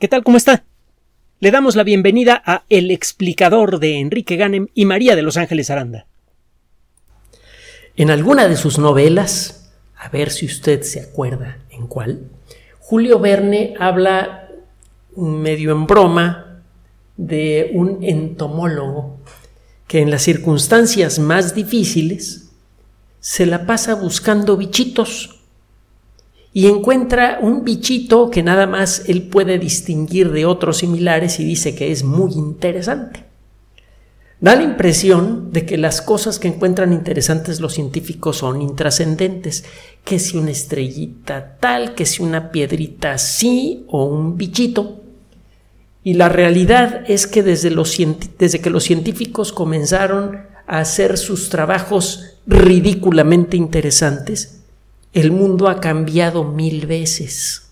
¿Qué tal? ¿Cómo está? Le damos la bienvenida a El explicador de Enrique Ganem y María de Los Ángeles Aranda. En alguna de sus novelas, a ver si usted se acuerda en cuál, Julio Verne habla medio en broma de un entomólogo que en las circunstancias más difíciles se la pasa buscando bichitos y encuentra un bichito que nada más él puede distinguir de otros similares y dice que es muy interesante. Da la impresión de que las cosas que encuentran interesantes los científicos son intrascendentes, que si una estrellita tal, que si una piedrita así o un bichito. Y la realidad es que desde, los, desde que los científicos comenzaron a hacer sus trabajos ridículamente interesantes, el mundo ha cambiado mil veces.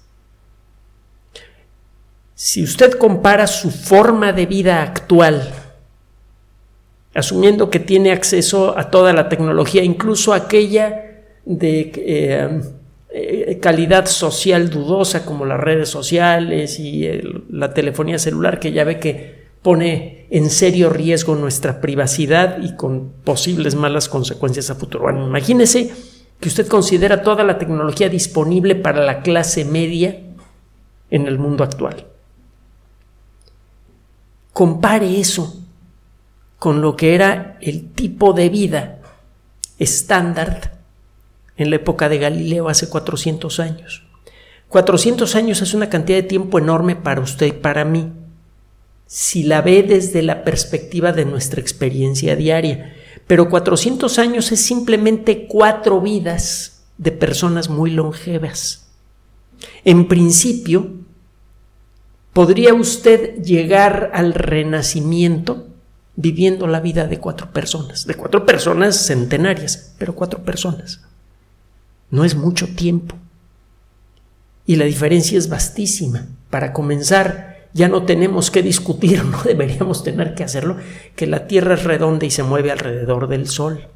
Si usted compara su forma de vida actual, asumiendo que tiene acceso a toda la tecnología, incluso aquella de eh, eh, calidad social dudosa como las redes sociales y la telefonía celular, que ya ve que pone en serio riesgo nuestra privacidad y con posibles malas consecuencias a futuro. Bueno, imagínese que usted considera toda la tecnología disponible para la clase media en el mundo actual. Compare eso con lo que era el tipo de vida estándar en la época de Galileo hace 400 años. 400 años es una cantidad de tiempo enorme para usted y para mí, si la ve desde la perspectiva de nuestra experiencia diaria pero 400 años es simplemente cuatro vidas de personas muy longevas. En principio, podría usted llegar al renacimiento viviendo la vida de cuatro personas, de cuatro personas centenarias, pero cuatro personas. No es mucho tiempo. Y la diferencia es vastísima. Para comenzar, ya no tenemos que discutir, no deberíamos tener que hacerlo, que la Tierra es redonda y se mueve alrededor del Sol.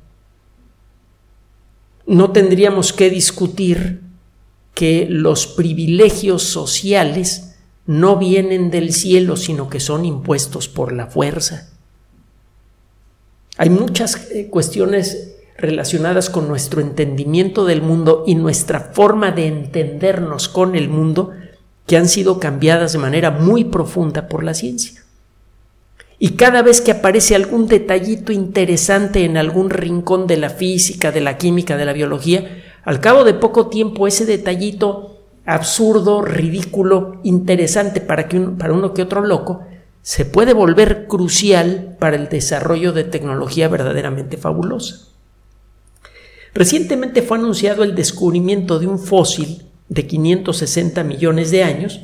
No tendríamos que discutir que los privilegios sociales no vienen del cielo, sino que son impuestos por la fuerza. Hay muchas eh, cuestiones relacionadas con nuestro entendimiento del mundo y nuestra forma de entendernos con el mundo que han sido cambiadas de manera muy profunda por la ciencia. Y cada vez que aparece algún detallito interesante en algún rincón de la física, de la química, de la biología, al cabo de poco tiempo ese detallito absurdo, ridículo, interesante para, que para uno que otro loco, se puede volver crucial para el desarrollo de tecnología verdaderamente fabulosa. Recientemente fue anunciado el descubrimiento de un fósil de 560 millones de años,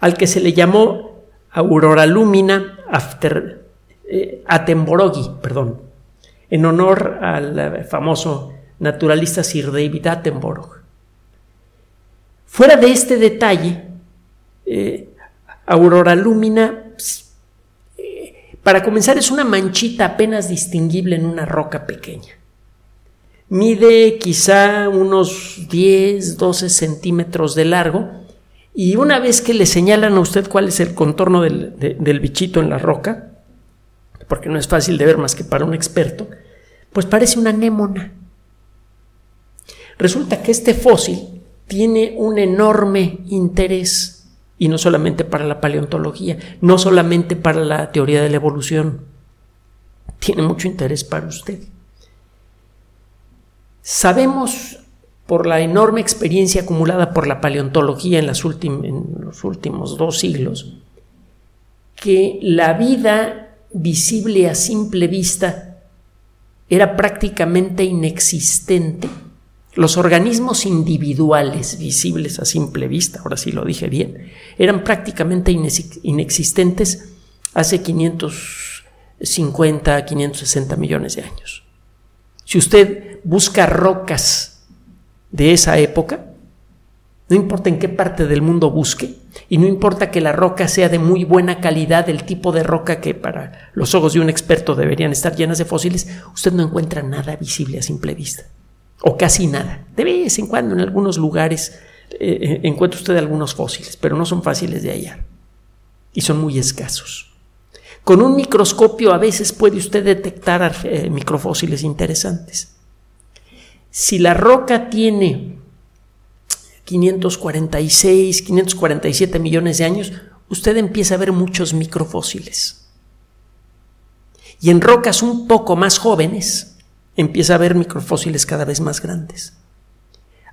al que se le llamó Aurora Lumina after, eh, perdón, en honor al famoso naturalista Sir David Attenborough. Fuera de este detalle, eh, Aurora Lumina, eh, para comenzar, es una manchita apenas distinguible en una roca pequeña. Mide quizá unos 10, 12 centímetros de largo y una vez que le señalan a usted cuál es el contorno del, del bichito en la roca, porque no es fácil de ver más que para un experto, pues parece una anémona. Resulta que este fósil tiene un enorme interés, y no solamente para la paleontología, no solamente para la teoría de la evolución, tiene mucho interés para usted. Sabemos por la enorme experiencia acumulada por la paleontología en, los últimos dos siglos que la vida visible a simple vista era prácticamente inexistente. Los organismos individuales visibles a simple vista, ahora sí lo dije bien, eran prácticamente inexistentes hace 550, 560 millones de años. Si usted busca rocas de esa época, no importa en qué parte del mundo busque, y no importa que la roca sea de muy buena calidad, del tipo de roca que para los ojos de un experto deberían estar llenas de fósiles, usted no encuentra nada visible a simple vista, o casi nada. De vez en cuando en algunos lugares eh, eh, encuentra usted algunos fósiles, pero no son fáciles de hallar. y son muy escasos. Con un microscopio a veces puede usted detectar eh, microfósiles interesantes. Si la roca tiene 546, 547 millones de años, usted empieza a ver muchos microfósiles. Y en rocas un poco más jóvenes, empieza a ver microfósiles cada vez más grandes.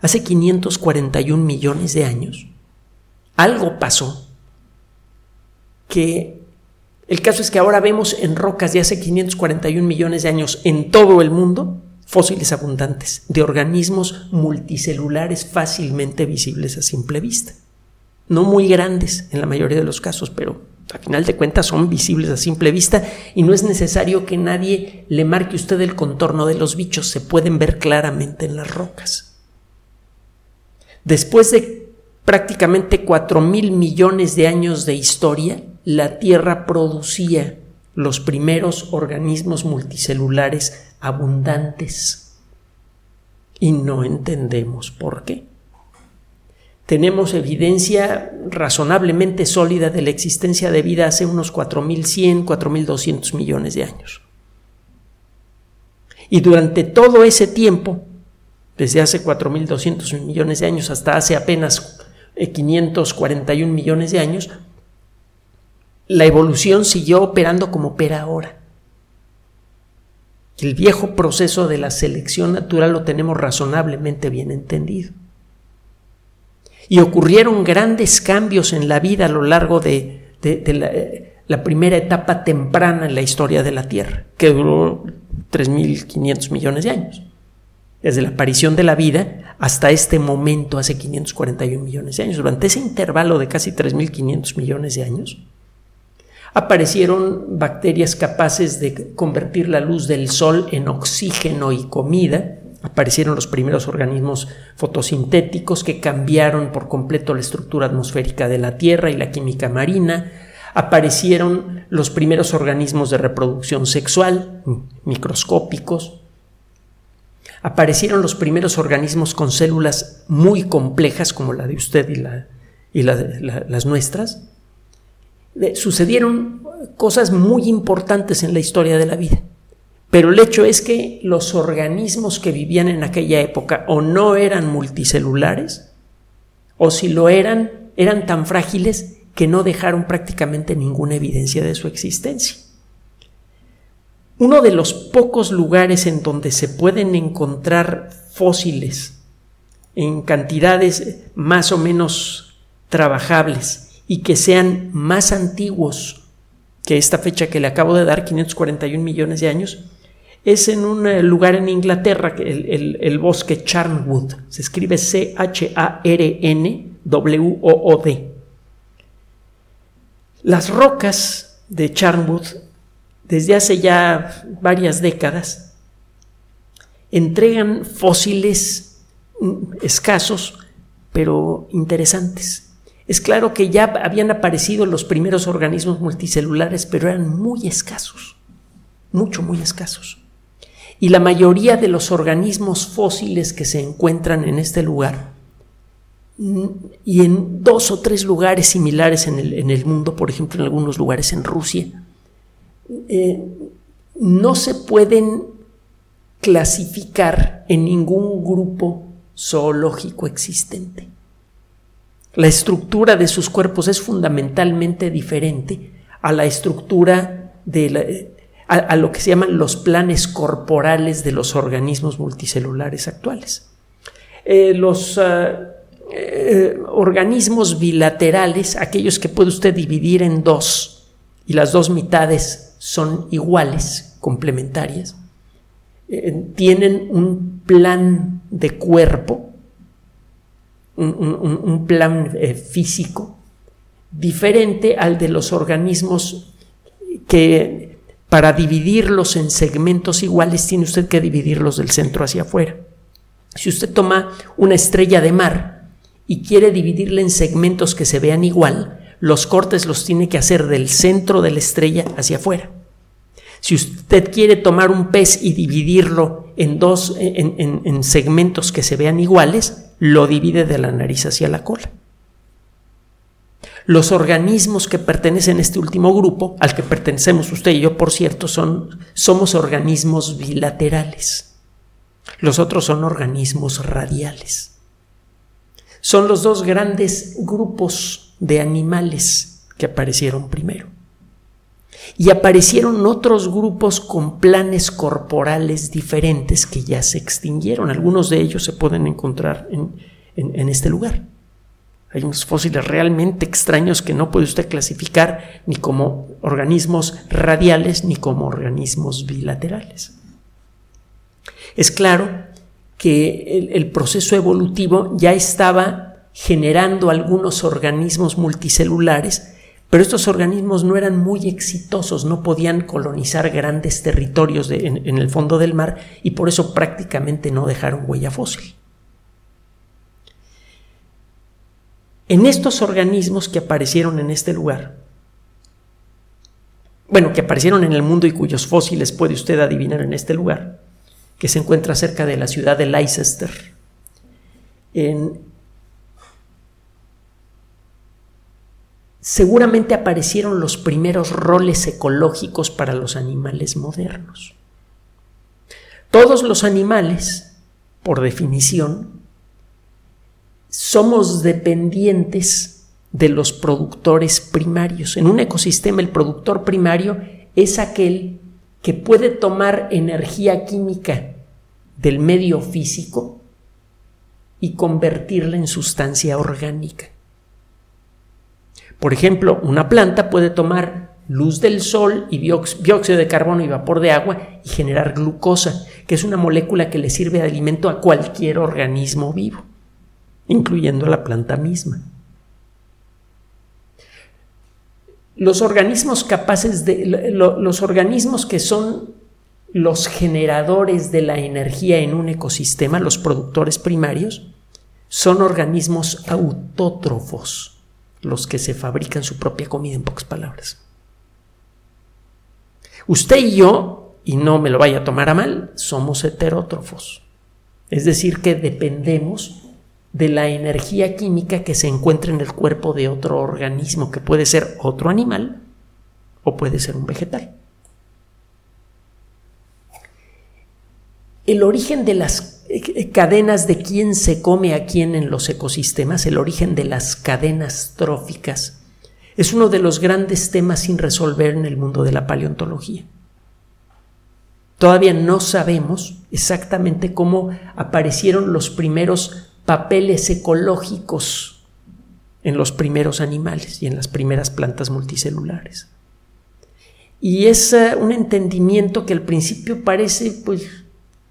Hace 541 millones de años, algo pasó que el caso es que ahora vemos en rocas de hace 541 millones de años en todo el mundo fósiles abundantes de organismos multicelulares fácilmente visibles a simple vista. No muy grandes en la mayoría de los casos, pero a final de cuentas son visibles a simple vista y no es necesario que nadie le marque usted el contorno de los bichos, se pueden ver claramente en las rocas. Después de prácticamente cuatro mil millones de años de historia, la Tierra producía los primeros organismos multicelulares abundantes. Y no entendemos por qué. Tenemos evidencia razonablemente sólida de la existencia de vida hace unos 4.100, 4.200 millones de años. Y durante todo ese tiempo, desde hace 4.200 millones de años hasta hace apenas 541 millones de años, la evolución siguió operando como opera ahora. El viejo proceso de la selección natural lo tenemos razonablemente bien entendido. Y ocurrieron grandes cambios en la vida a lo largo de, la, la, primera etapa temprana en la historia de la Tierra, que duró 3.500 millones de años. Desde la aparición de la vida hasta este momento, hace 541 millones de años. Durante ese intervalo de casi 3.500 millones de años, aparecieron bacterias capaces de convertir la luz del sol en oxígeno y comida, aparecieron los primeros organismos fotosintéticos que cambiaron por completo la estructura atmosférica de la Tierra y la química marina, aparecieron los primeros organismos de reproducción sexual, microscópicos, aparecieron los primeros organismos con células muy complejas como la de usted y, las nuestras, sucedieron cosas muy importantes en la historia de la vida. Pero el hecho es que los organismos que vivían en aquella época o no eran multicelulares, o si lo eran, eran tan frágiles que no dejaron prácticamente ninguna evidencia de su existencia. Uno de los pocos lugares en donde se pueden encontrar fósiles en cantidades más o menos trabajables y que sean más antiguos que esta fecha que le acabo de dar, 541 millones de años, es en un eh, lugar en Inglaterra, el, el, bosque Charnwood. Se escribe C-H-A-R-N-W-O-O-D. Las rocas de Charnwood, desde hace ya varias décadas, entregan fósiles mm, escasos, pero interesantes. Es claro que ya habían aparecido los primeros organismos multicelulares, pero eran muy escasos, mucho, muy escasos. Y la mayoría de los organismos fósiles que se encuentran en este lugar, mm, y en dos o tres lugares similares en el, mundo, por ejemplo en algunos lugares en Rusia, eh, no se pueden clasificar en ningún grupo zoológico existente. La estructura de sus cuerpos es fundamentalmente diferente a la estructura de a, lo que se llaman los planes corporales de los organismos multicelulares actuales. Eh, los ah, eh, organismos bilaterales, aquellos que puede usted dividir en dos y las dos mitades son iguales, complementarias, eh, tienen un plan de cuerpo un, plan eh, físico diferente al de los organismos que para dividirlos en segmentos iguales tiene usted que dividirlos del centro hacia afuera. Si usted toma una estrella de mar y quiere dividirla en segmentos que se vean igual, los cortes los tiene que hacer del centro de la estrella hacia afuera. Si usted quiere tomar un pez y dividirlo en dos en segmentos que se vean iguales, lo divide de la nariz hacia la cola. Los organismos que pertenecen a este último grupo, al que pertenecemos usted y yo, por cierto, son, somos organismos bilaterales. Los otros son organismos radiales. Son los dos grandes grupos de animales que aparecieron primero. Y aparecieron otros grupos con planes corporales diferentes que ya se extinguieron. Algunos de ellos se pueden encontrar en, en este lugar. Hay unos fósiles realmente extraños que no puede usted clasificar ni como organismos radiales ni como organismos bilaterales. Es claro que el, proceso evolutivo ya estaba generando algunos organismos multicelulares, pero estos organismos no eran muy exitosos, no podían colonizar grandes territorios en el fondo del mar y por eso prácticamente no dejaron huella fósil. En estos organismos que aparecieron en este lugar, bueno, que aparecieron en el mundo y cuyos fósiles puede usted adivinar en este lugar, que se encuentra cerca de la ciudad de Leicester, seguramente aparecieron los primeros roles ecológicos para los animales modernos. Todos los animales, por definición, somos dependientes de los productores primarios. En un ecosistema el productor primario es aquel que puede tomar energía química del medio físico y convertirla en sustancia orgánica. Por ejemplo, una planta puede tomar luz del sol y dióxido de carbono y vapor de agua y generar glucosa, que es una molécula que le sirve de alimento a cualquier organismo vivo incluyendo la planta misma. Los organismos capaces de, los organismos que son los generadores de la energía en un ecosistema, los productores primarios, son organismos autótrofos, los que se fabrican su propia comida en pocas palabras. Usted y yo, y no me lo vaya a tomar a mal, somos heterótrofos. Es decir, que dependemos de la energía química que se encuentra en el cuerpo de otro organismo, que puede ser otro animal o puede ser un vegetal. El origen de las cadenas de quién se come a quién en los ecosistemas, el origen de las cadenas tróficas, es uno de los grandes temas sin resolver en el mundo de la paleontología. Todavía no sabemos exactamente cómo aparecieron los primeros papeles ecológicos en los primeros animales y en las primeras plantas multicelulares. Y es eh, un entendimiento que al principio parece pues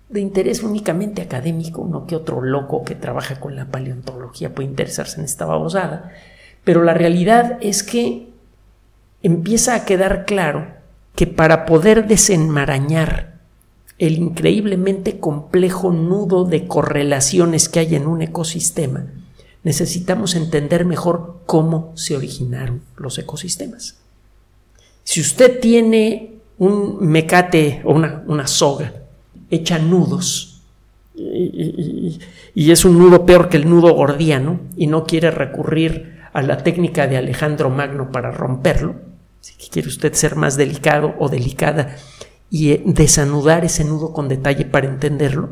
de interés únicamente académico, no que otro loco que trabaja con la paleontología puede interesarse en esta babosada, pero la realidad es que empieza a quedar claro que para poder desenmarañar el increíblemente complejo nudo de correlaciones que hay en un ecosistema, necesitamos entender mejor cómo se originaron los ecosistemas. Si usted tiene un mecate o una, soga hecha nudos, y, y, es un nudo peor que el nudo gordiano, y no quiere recurrir a la técnica de Alejandro Magno para romperlo, si quiere usted ser más delicado o delicada y eh, desanudar ese nudo con detalle para entenderlo,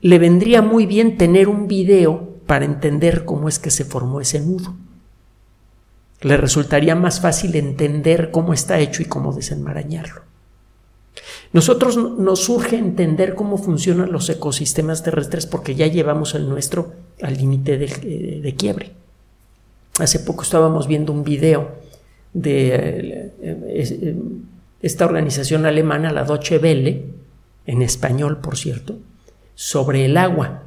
le vendría muy bien tener un video para entender cómo es que se formó ese nudo. Le resultaría más fácil entender cómo está hecho y cómo desenmarañarlo. Nosotros nos surge entender cómo funcionan los ecosistemas terrestres porque ya llevamos el nuestro al límite de, eh, quiebre. Hace poco estábamos viendo un video de eh, esta organización alemana, la Deutsche Welle, en español, por cierto, sobre el agua.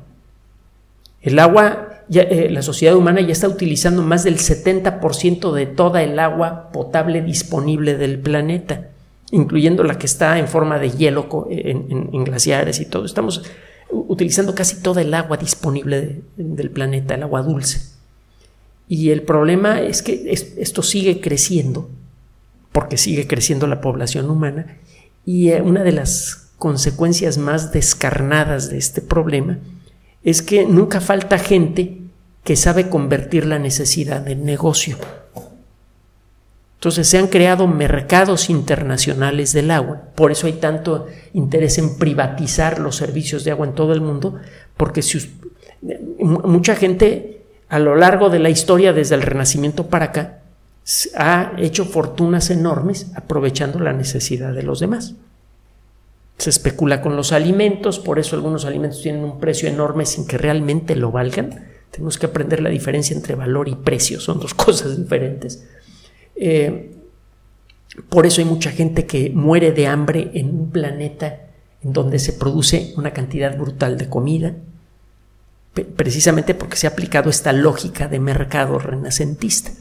El agua, eh, la sociedad humana ya está utilizando más del 70% de toda el agua potable disponible del planeta, incluyendo la que está en forma de hielo en, glaciares y todo. Estamos utilizando casi toda el agua disponible del planeta, el agua dulce. Y el problema es que esto sigue creciendo porque sigue creciendo la población humana y eh, una de las consecuencias más descarnadas de este problema es que nunca falta gente que sabe convertir la necesidad en negocio. Entonces se han creado mercados internacionales del agua. Por eso hay tanto interés en privatizar los servicios de agua en todo el mundo, porque si, mucha gente a lo largo de la historia, desde el Renacimiento para acá, ha hecho fortunas enormes aprovechando la necesidad de los demás. Se especula con los alimentos, por eso algunos alimentos tienen un precio enorme sin que realmente lo valgan. Tenemos que aprender la diferencia entre valor y precio, son dos cosas diferentes. Eh, por eso hay mucha gente que muere de hambre en un planeta en donde se produce una cantidad brutal de comida, precisamente porque se ha aplicado esta lógica de mercado renacentista.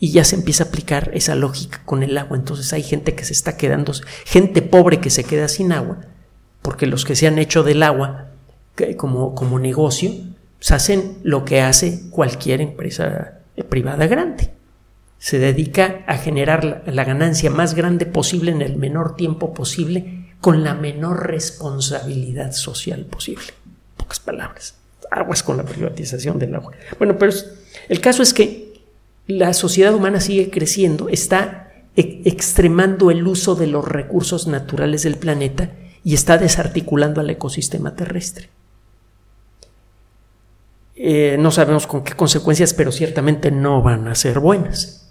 Y ya se empieza a aplicar esa lógica con el agua. Entonces hay gente que se está quedando, gente pobre que se queda sin agua, porque los que se han hecho del agua como, como negocio, pues hacen lo que hace cualquier empresa privada grande se dedica a generar la, ganancia más grande posible en el menor tiempo posible con la menor responsabilidad social posible. Pocas palabras. Aguas con la privatización del agua. Bueno, pero el caso es que la sociedad humana sigue creciendo, está e, extremando el uso de los recursos naturales del planeta y está desarticulando al ecosistema terrestre. Eh, no sabemos con qué consecuencias, pero ciertamente no van a ser buenas.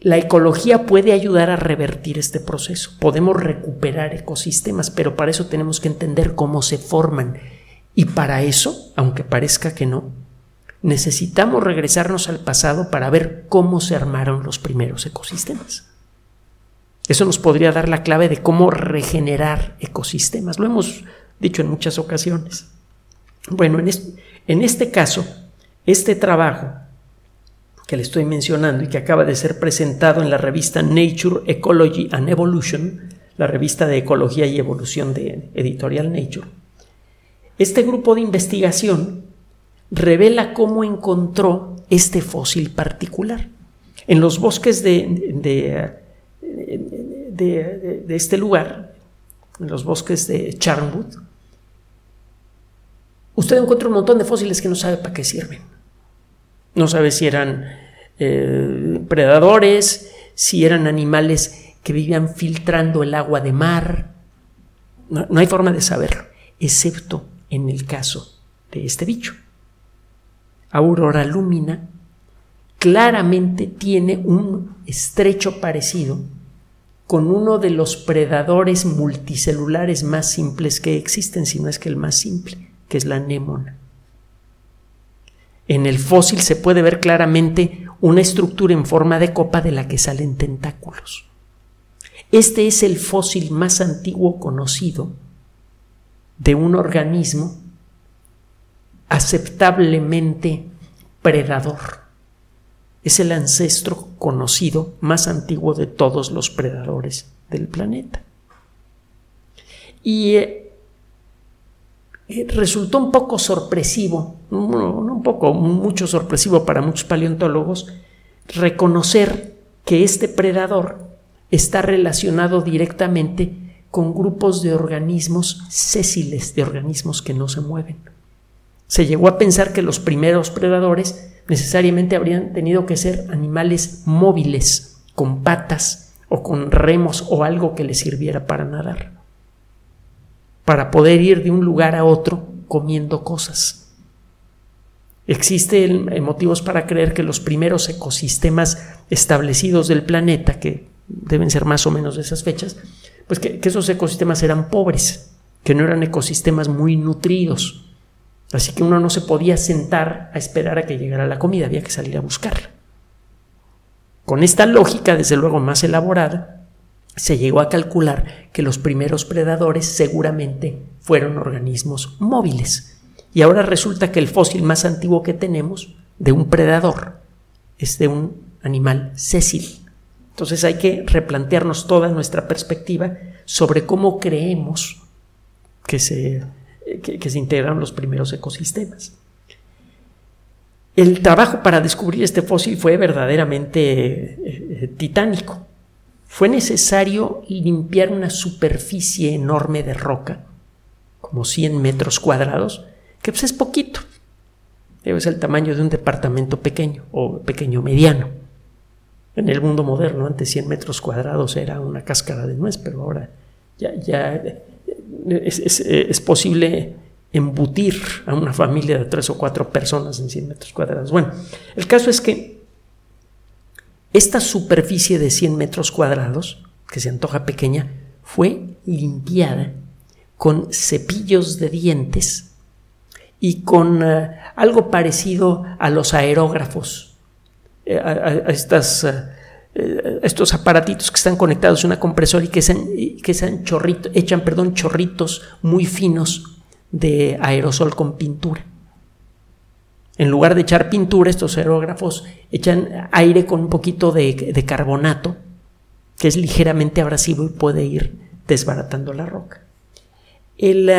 La ecología puede ayudar a revertir este proceso. Podemos recuperar ecosistemas, pero para eso tenemos que entender cómo se forman. Y para eso, aunque parezca que no, necesitamos regresarnos al pasado para ver cómo se armaron los primeros ecosistemas. Eso nos podría dar la clave de cómo regenerar ecosistemas. Lo hemos dicho en muchas ocasiones. Bueno, en este, en este caso, este trabajo que le estoy mencionando y que acaba de ser presentado en la revista Nature Ecology and Evolution, la revista de ecología y evolución de editorial Nature. Este grupo de investigación revela cómo encontró este fósil particular. En los bosques de, de, este lugar, en los bosques de Charnwood, usted encuentra un montón de fósiles que no sabe para qué sirven no sabe si eran eh, predadores, si eran animales que vivían filtrando el agua de mar. No, no hay forma de saberlo, excepto en el caso de este bicho. Aurora lumina claramente tiene un estrecho parecido con uno de los predadores multicelulares más simples que existen, si no es que el más simple, que es la anémona. En el fósil se puede ver claramente una estructura en forma de copa de la que salen tentáculos. Este es el fósil más antiguo conocido de un organismo aceptablemente predador. Es el ancestro conocido más antiguo de todos los predadores del planeta. Y eh, resultó un poco sorpresivo, un poco, mucho sorpresivo para muchos paleontólogos, reconocer que este predador está relacionado directamente con grupos de organismos sésiles, de organismos que no se mueven. Se llegó a pensar que los primeros predadores necesariamente habrían tenido que ser animales móviles, con patas o con remos o algo que les sirviera para nadar para poder ir de un lugar a otro comiendo cosas. Existen motivos para creer que los primeros ecosistemas establecidos del planeta, que deben ser más o menos de esas fechas, pues que, esos ecosistemas eran pobres, que no eran ecosistemas muy nutridos. Así que uno no se podía sentar a esperar a que llegara la comida, había que salir a buscarla. Con esta lógica, desde luego más elaborada, se llegó a calcular que los primeros predadores seguramente fueron organismos móviles. Y ahora resulta que el fósil más antiguo que tenemos de un predador es de un animal sésil. Entonces hay que replantearnos toda nuestra perspectiva sobre cómo creemos que se, que, se integran los primeros ecosistemas. El trabajo para descubrir este fósil fue verdaderamente eh, eh, titánico fue necesario limpiar una superficie enorme de roca, como 100 metros cuadrados, que pues es poquito. es el tamaño de un departamento pequeño o pequeño mediano. En el mundo moderno, antes 100 metros cuadrados era una cáscara de nuez, pero ahora ya, ya es, posible embutir a una familia de tres o cuatro personas en 100 metros cuadrados. Bueno, el caso es que esta superficie de 100 metros cuadrados, que se antoja pequeña, fue limpiada con cepillos de dientes y con eh, algo parecido a los aerógrafos, eh, a, estas, eh, estos aparatitos que están conectados a una compresora y que, que echan perdón, chorritos muy finos de aerosol con pintura. En lugar de echar pintura, estos aerógrafos echan aire con un poquito de, de carbonato, que es ligeramente abrasivo y puede ir desbaratando la roca. El,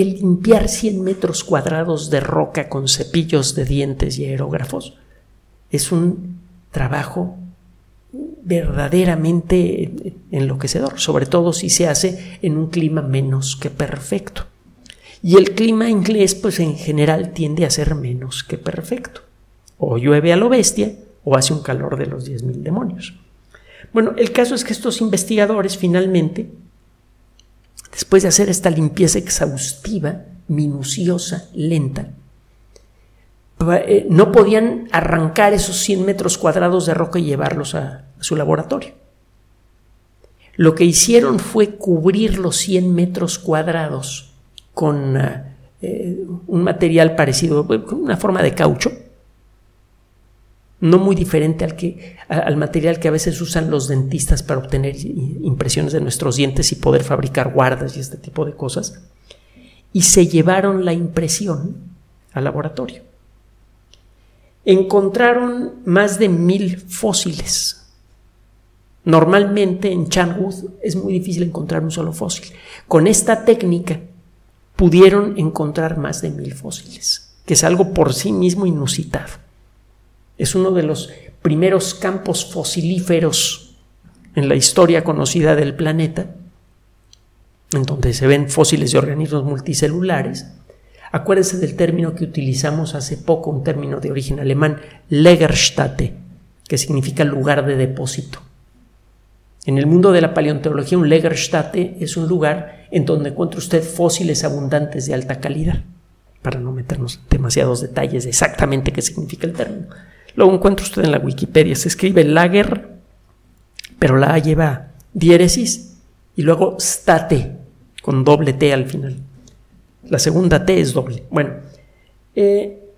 el limpiar 100 metros cuadrados de roca con cepillos de dientes y aerógrafos es un trabajo verdaderamente enloquecedor, sobre todo si se hace en un clima menos que perfecto. Y el clima inglés, pues en general tiende a ser menos que perfecto. O llueve a lo bestia o hace un calor de los 10.000 demonios. Bueno, el caso es que estos investigadores finalmente después de hacer esta limpieza exhaustiva, minuciosa, lenta, eh, no podían arrancar esos 100 metros cuadrados de roca y llevarlos a, su laboratorio. Lo que hicieron fue cubrir los 100 metros cuadrados con eh, un material parecido, con una forma de caucho, no muy diferente al, que, al material que a veces usan los dentistas para obtener impresiones de nuestros dientes y poder fabricar guardas y este tipo de cosas, y se llevaron la impresión al laboratorio. Encontraron más de mil fósiles. Normalmente en Chanwood es muy difícil encontrar un solo fósil. Con esta técnica pudieron encontrar más de mil fósiles, que es algo por sí mismo inusitado. Es uno de los primeros campos fosilíferos en la historia conocida del planeta, en donde se ven fósiles de organismos multicelulares. Acuérdense del término que utilizamos hace poco, un término de origen alemán, Legerstätte, que significa lugar de depósito. En el mundo de la paleontología, un Legerstätte es un lugar en donde encuentra usted fósiles abundantes de alta calidad, para no meternos en demasiados detalles de exactamente qué significa el término. Lo encuentra usted en la Wikipedia. Se escribe lager, pero la A lleva diéresis y luego state, con doble T al final. La segunda T es doble. Bueno, eh,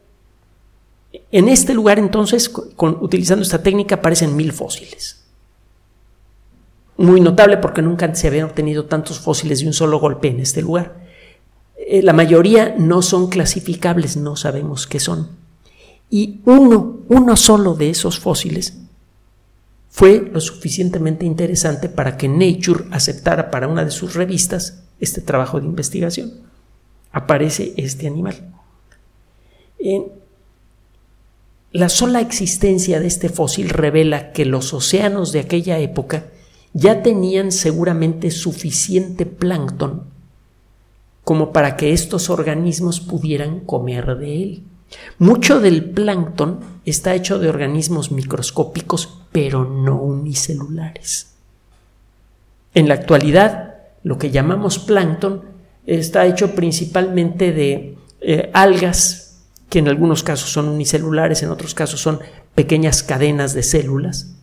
en este lugar entonces, utilizando esta técnica, aparecen mil fósiles. Muy notable porque nunca se habían obtenido tantos fósiles de un solo golpe en este lugar. Eh, la mayoría no son clasificables, no sabemos qué son y uno, uno solo de esos fósiles fue lo suficientemente interesante para que Nature aceptara para una de sus revistas este trabajo de investigación. Aparece este animal. la sola existencia de este fósil revela que los océanos de aquella época ya tenían seguramente suficiente plancton como para que estos organismos pudieran comer de él. Mucho del plancton está hecho de organismos microscópicos, pero no unicelulares. En la actualidad, lo que llamamos plancton está hecho principalmente de eh, algas, que en algunos casos son unicelulares, en otros casos son pequeñas cadenas de células,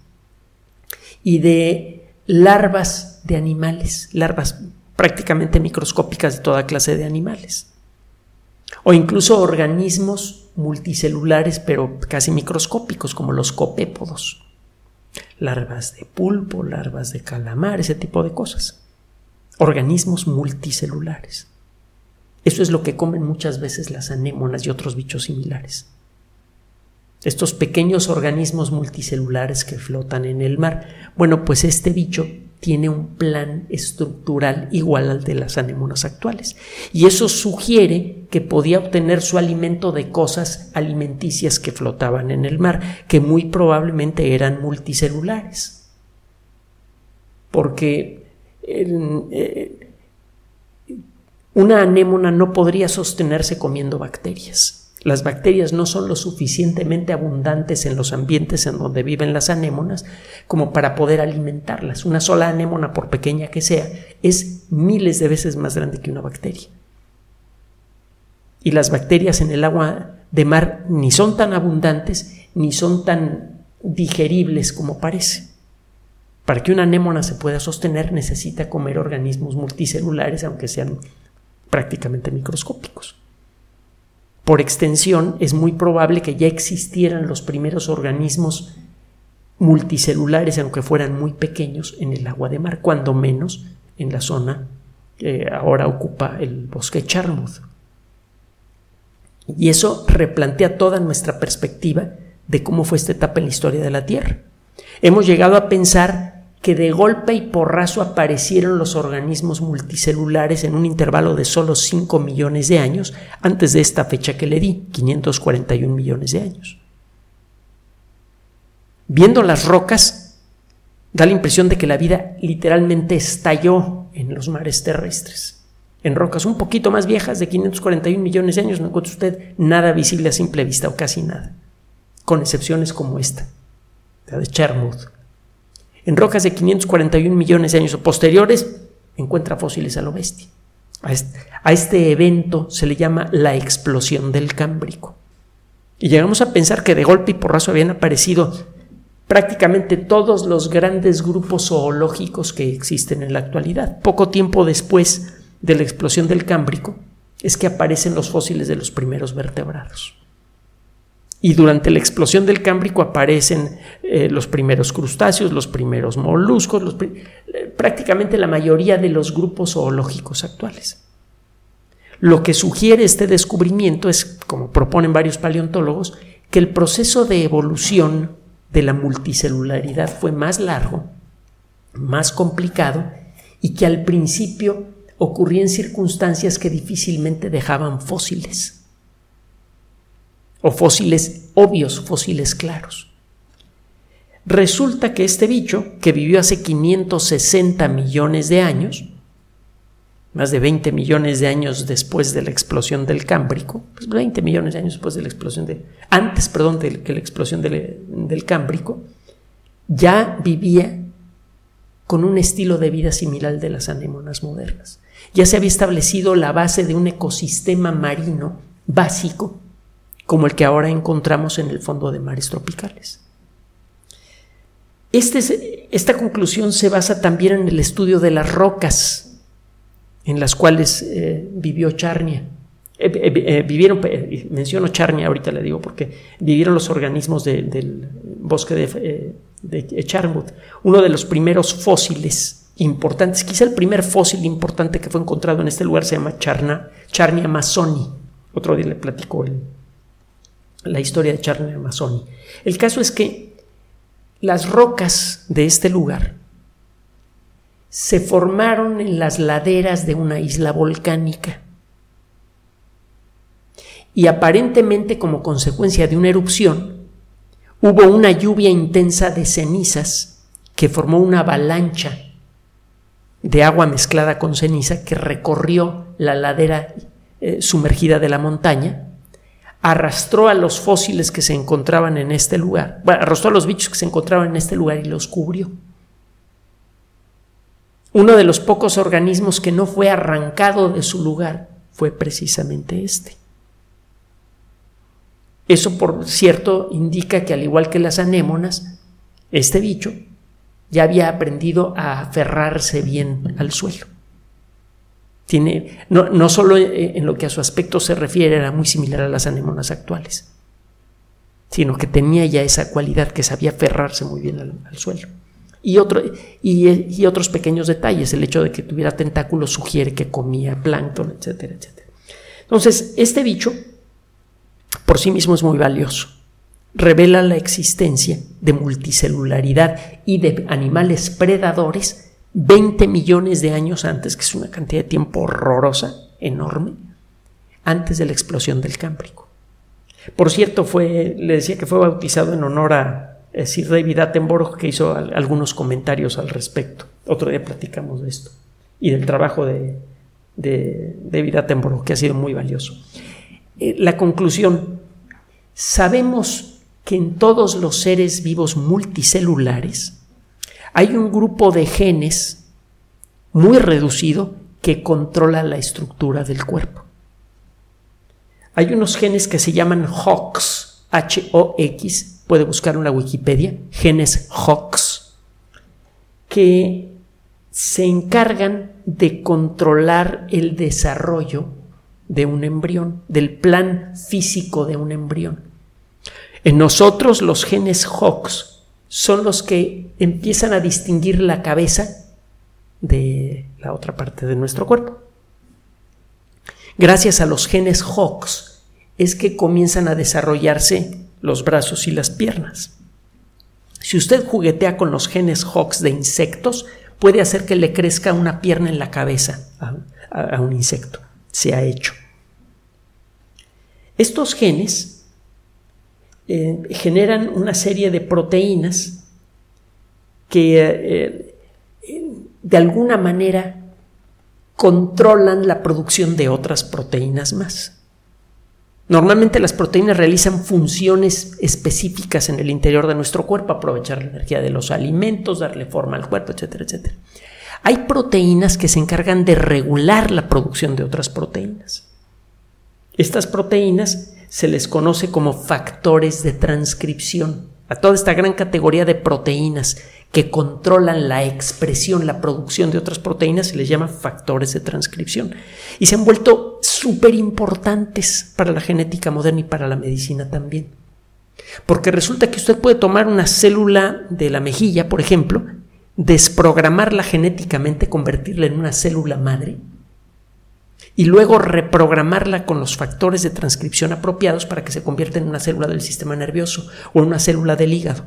y de larvas de animales, larvas prácticamente microscópicas de toda clase de animales o incluso organismos multicelulares pero casi microscópicos como los copépodos, larvas de pulpo, larvas de calamar, ese tipo de cosas. Organismos multicelulares. Eso es lo que comen muchas veces las anémonas y otros bichos similares. Estos pequeños organismos multicelulares que flotan en el mar. Bueno, pues este bicho tiene un plan estructural igual al de las anémonas actuales. Y eso sugiere que podía obtener su alimento de cosas alimenticias que flotaban en el mar, que muy probablemente eran multicelulares. Porque eh, una anémona no podría sostenerse comiendo bacterias. Las bacterias no son lo suficientemente abundantes en los ambientes en donde viven las anémonas como para poder alimentarlas. Una sola anémona, por pequeña que sea, es miles de veces más grande que una bacteria. Y las bacterias en el agua de mar ni son tan abundantes ni son tan digeribles como parece. Para que una anémona se pueda sostener necesita comer organismos multicelulares, aunque sean prácticamente microscópicos. Por extensión, es muy probable que ya existieran los primeros organismos multicelulares, aunque fueran muy pequeños, en el agua de mar, cuando menos en la zona que ahora ocupa el bosque Charmouth. Y eso replantea toda nuestra perspectiva de cómo fue esta etapa en la historia de la Tierra. Hemos llegado a pensar que de golpe y porrazo aparecieron los organismos multicelulares en un intervalo de solo 5 millones de años antes de esta fecha que le di, 541 millones de años. Viendo las rocas, da la impresión de que la vida literalmente estalló en los mares terrestres en rocas un poquito más viejas de 541 millones de años no encuentra usted nada visible a simple vista o casi nada, con excepciones como esta, la de Chermouth. En rocas de 541 millones de años o posteriores encuentra fósiles a lo bestia. A este, evento se le llama la explosión del Cámbrico. Y llegamos a pensar que de golpe y porrazo habían aparecido prácticamente todos los grandes grupos zoológicos que existen en la actualidad. Poco tiempo después de la explosión del Cámbrico es que aparecen los fósiles de los primeros vertebrados. Y durante la explosión del Cámbrico aparecen eh, los primeros crustáceos, los primeros moluscos, eh, prácticamente la mayoría de los grupos zoológicos actuales. Lo que sugiere este descubrimiento es, como proponen varios paleontólogos, que el proceso de evolución de la multicelularidad fue más largo, más complicado y que al principio ocurría en circunstancias que difícilmente dejaban fósiles. O fósiles obvios, fósiles claros. Resulta que este bicho, que vivió hace 560 millones de años, más de 20 millones de años después de la explosión del Cámbrico, pues 20 millones de años después de la explosión de, antes, perdón, de que la explosión del, del Cámbrico, ya vivía con un estilo de vida similar al de las anémonas modernas ya se había establecido la base de un ecosistema marino básico como el que ahora encontramos en el fondo de mares tropicales. Este esta conclusión se basa también en el estudio de las rocas en las cuales eh, vivió Charnia. Eh, eh, vivieron, menciono Charnia ahorita le digo porque vivieron los organismos del bosque de, de Charmouth, uno de los primeros fósiles importantes. Quizá el primer fósil importante que fue encontrado en este lugar se llama Charna, Charnia amazoni. Otro día le platico la historia de Charnia amazoni. El caso es que las rocas de este lugar se formaron en las laderas de una isla volcánica. Y aparentemente como consecuencia de una erupción, hubo una lluvia intensa de cenizas que formó una avalancha de agua mezclada con ceniza que recorrió la ladera eh, sumergida de la montaña, arrastró a los fósiles que se encontraban en este lugar, bueno, arrastró a los bichos que se encontraban en este lugar y los cubrió. Uno de los pocos organismos que no fue arrancado de su lugar fue precisamente este. Eso, por cierto, indica que al igual que las anémonas, este bicho ya había aprendido a aferrarse bien al suelo. Tiene, no, no solo en lo que a su aspecto se refiere era muy similar a las anémonas actuales, sino que tenía ya esa cualidad que sabía aferrarse muy bien al, suelo. Y, otro, y, y, otros pequeños detalles, el hecho de que tuviera tentáculos sugiere que comía plancton, etcétera, etcétera. Entonces, este bicho por sí mismo es muy valioso revela la existencia de multicelularidad y de animales predadores 20 millones de años antes, que es una cantidad de tiempo horrorosa, enorme, antes de la explosión del Cámbrico. Por cierto, fue, le decía que fue bautizado en honor a Sir David Attenborough, que hizo algunos comentarios al respecto. Otro día platicamos de esto y del trabajo de, de David Attenborough, que ha sido muy valioso. Eh, la conclusión, sabemos que en todos los seres vivos multicelulares hay un grupo de genes muy reducido que controla la estructura del cuerpo. Hay unos genes que se llaman HOX, H-O-X, puede buscar en la Wikipedia, genes HOX, que se encargan de controlar el desarrollo de un embrión, del plan físico de un embrión. En nosotros los genes HOX son los que empiezan a distinguir la cabeza de la otra parte de nuestro cuerpo. Gracias a los genes HOX es que comienzan a desarrollarse los brazos y las piernas. Si usted juguetea con los genes HOX de insectos, puede hacer que le crezca una pierna en la cabeza a, un insecto. Se ha hecho. Estos genes eh, generan una serie de proteínas que eh, eh, de alguna manera controlan la producción de otras proteínas más. Normalmente las proteínas realizan funciones específicas en el interior de nuestro cuerpo, aprovechar la energía de los alimentos, darle forma al cuerpo, etcétera, etcétera. Hay proteínas que se encargan de regular la producción de otras proteínas. Estas proteínas se les conoce como factores de transcripción. A toda esta gran categoría de proteínas que controlan la expresión, la producción de otras proteínas, se les llama factores de transcripción. Y se han vuelto súper importantes para la genética moderna y para la medicina también. Porque resulta que usted puede tomar una célula de la mejilla, por ejemplo, desprogramarla genéticamente, convertirla en una célula madre, y luego reprogramarla con los factores de transcripción apropiados para que se convierta en una célula del sistema nervioso o en una célula del hígado.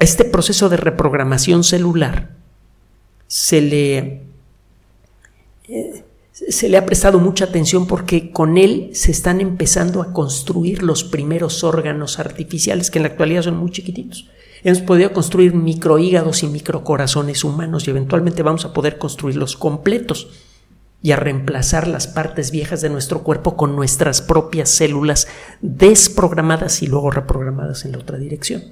este proceso de reprogramación celular se le, eh, se le ha prestado mucha atención porque con él se están empezando a construir los primeros órganos artificiales que en la actualidad son muy chiquititos. Hemos podido construir microhígados y microcorazones humanos y eventualmente vamos a poder construirlos completos y a reemplazar las partes viejas de nuestro cuerpo con nuestras propias células desprogramadas y luego reprogramadas en la otra dirección.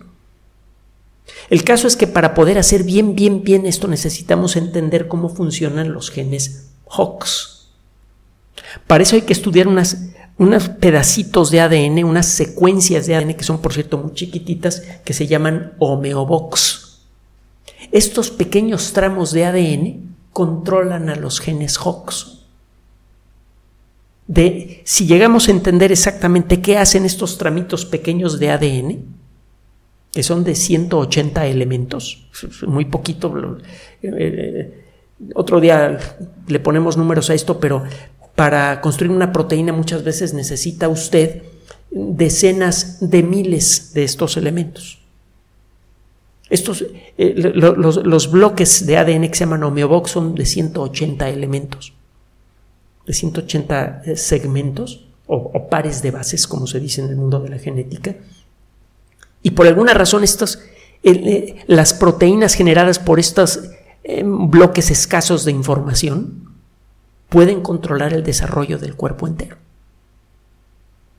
El caso es que para poder hacer bien, bien, bien esto necesitamos entender cómo funcionan los genes HOX. Para eso hay que estudiar unas, unos pedacitos de ADN, unas secuencias de ADN que son por cierto muy chiquititas, que se llaman homeobox. Estos pequeños tramos de ADN controlan a los genes HOX. De, si llegamos a entender exactamente qué hacen estos tramitos pequeños de ADN, que son de 180 elementos, muy poquito. Eh, otro día le ponemos números a esto, pero para construir una proteína muchas veces necesita usted decenas de miles de estos elementos. Estos, eh, los, bloques de ADN que se llaman homeobox son de 180 elementos, de 180 eh, segmentos o, pares de bases, como se dice en el mundo de la genética. Y por alguna razón estos, eh, las proteínas generadas por estos bloques escasos de información pueden controlar el desarrollo del cuerpo entero.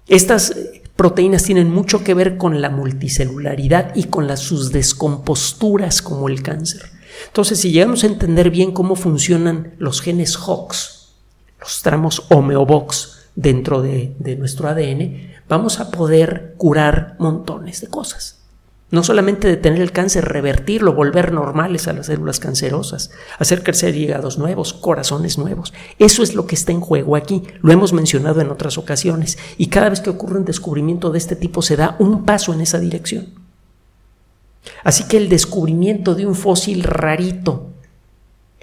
Estas proteínas tienen mucho que ver con la multicelularidad y con las, sus descomposturas como el cáncer. Entonces, si llegamos a entender bien cómo funcionan los genes HOX, los tramos homeobox dentro de nuestro ADN, vamos a poder curar montones de cosas. No solamente detener el cáncer, revertirlo, volver normales a las células cancerosas, hacer crecer hígados nuevos, corazones nuevos. Eso es lo que está en juego aquí. Lo hemos mencionado en otras ocasiones. Y cada vez que ocurre un descubrimiento de este tipo se da un paso en esa dirección. Así que el descubrimiento de un fósil rarito,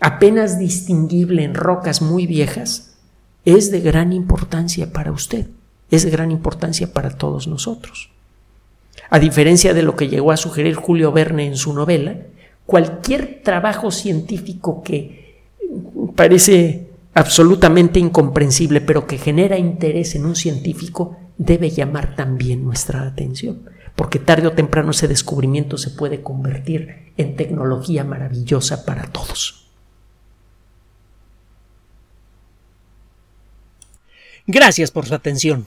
apenas distinguible en rocas muy viejas, es de gran importancia para usted, es de gran importancia para todos nosotros. A diferencia de lo que llegó a sugerir Julio Verne en su novela, cualquier trabajo científico que parece absolutamente incomprensible, pero que genera interés en un científico, debe llamar también nuestra atención, porque tarde o temprano ese descubrimiento se puede convertir en tecnología maravillosa para todos. Gracias por su atención.